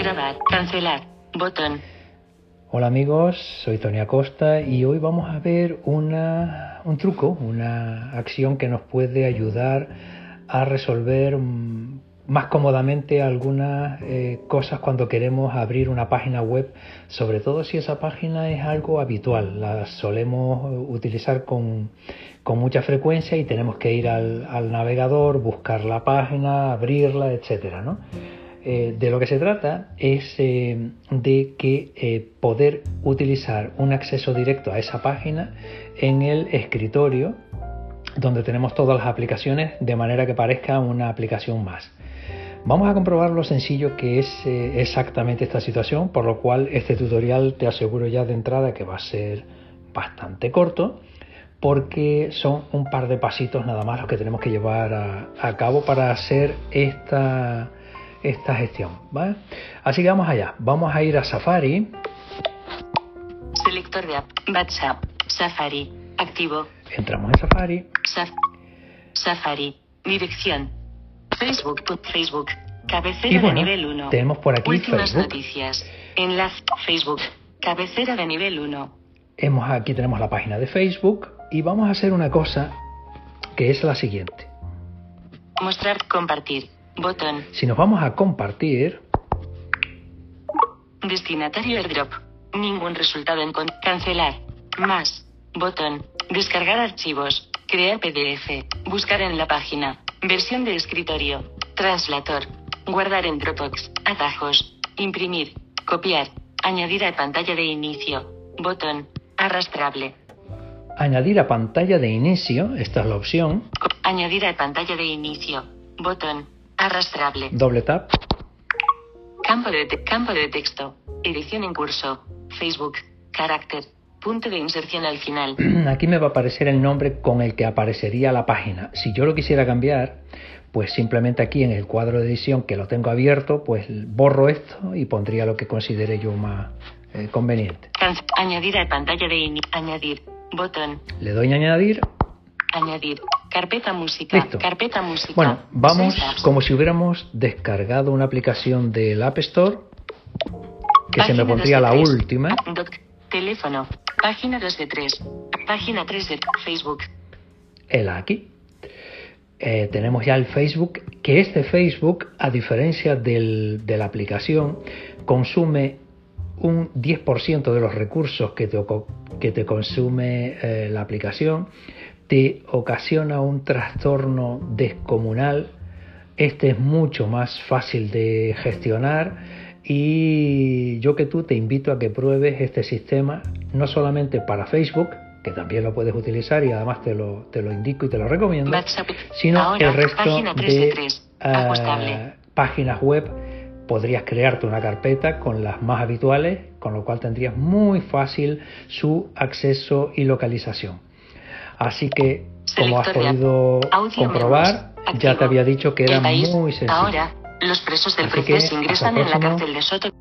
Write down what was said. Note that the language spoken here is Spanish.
Grabar. Cancelar. Botón. Hola amigos, soy Tony Acosta y hoy vamos a ver una, un truco, una acción que nos puede ayudar a resolver mm, más cómodamente algunas eh, cosas cuando queremos abrir una página web, sobre todo si esa página es algo habitual, la solemos utilizar con, con mucha frecuencia y tenemos que ir al, al navegador, buscar la página, abrirla, etcétera, ¿no? Eh, de lo que se trata es eh, de que eh, poder utilizar un acceso directo a esa página en el escritorio donde tenemos todas las aplicaciones de manera que parezca una aplicación más. Vamos a comprobar lo sencillo que es exactamente esta situación, por lo cual este tutorial te aseguro ya de entrada que va a ser bastante corto porque son un par de pasitos nada más los que tenemos que llevar a, a cabo para hacer esta, esta gestión. ¿vale? Así que vamos allá. Vamos a ir a Safari. Selector de app. WhatsApp. Safari. Activo. Entramos en Safari. Saf- Safari. Dirección. Facebook. Facebook. Cabecera Y bueno, de nivel 1. tenemos por aquí Últimas Facebook. noticias. Enlace. Facebook. Cabecera de nivel 1. Hemos, aquí tenemos la página de Facebook y vamos a hacer una cosa que es la siguiente. Mostrar. Compartir. Botón. Si nos vamos a compartir, Destinatario airdrop. Ningún resultado en con cancelar. Más. Botón. Descargar archivos. Crear PDF. Buscar en la página. Versión de escritorio. Translator. Guardar en Dropbox. Atajos. Imprimir. Copiar. Añadir a pantalla de inicio. Botón. Arrastrable. añadir a pantalla de inicio, esta es la opción, añadir a pantalla de inicio. Botón. Arrastrable. doble tap, Campo de, te- campo de texto. Edición en curso. Facebook. Carácter. Punto de inserción al final. aquí me va a aparecer el nombre con el que aparecería la página. Si yo lo quisiera cambiar, pues simplemente aquí en el cuadro de edición que lo tengo abierto, pues borro esto y pondría lo que considere yo más eh, conveniente. Añadir a pantalla de inicio. Añadir. Botón. Le doy a añadir. Añadir. Carpeta música. Listo. Carpeta música. Bueno, vamos como si hubiéramos descargado una aplicación del App Store, que se me pondría 2 la de 3. última. Doc. Teléfono. Página 2 de 3. Página 3 de Facebook. el aquí. Eh, tenemos ya el Facebook, que este Facebook, a diferencia del- de la aplicación, consume un 10% de los recursos que te, que te consume eh, la aplicación, te ocasiona un trastorno descomunal. Este es mucho más fácil de gestionar y yo que tú te invito a que pruebes este sistema no solamente para Facebook, que también lo puedes utilizar y además te lo, te lo indico y te lo recomiendo, WhatsApp. sino Ahora, el resto página 3 de de 3. Ajustable. páginas web. Podrías crearte una carpeta con las más habituales, con lo cual tendrías muy fácil su acceso y localización. Así que, como has podido comprobar, ya te había dicho que era muy sencillo. Ahora, los presos del ingresan en la cárcel de Soto.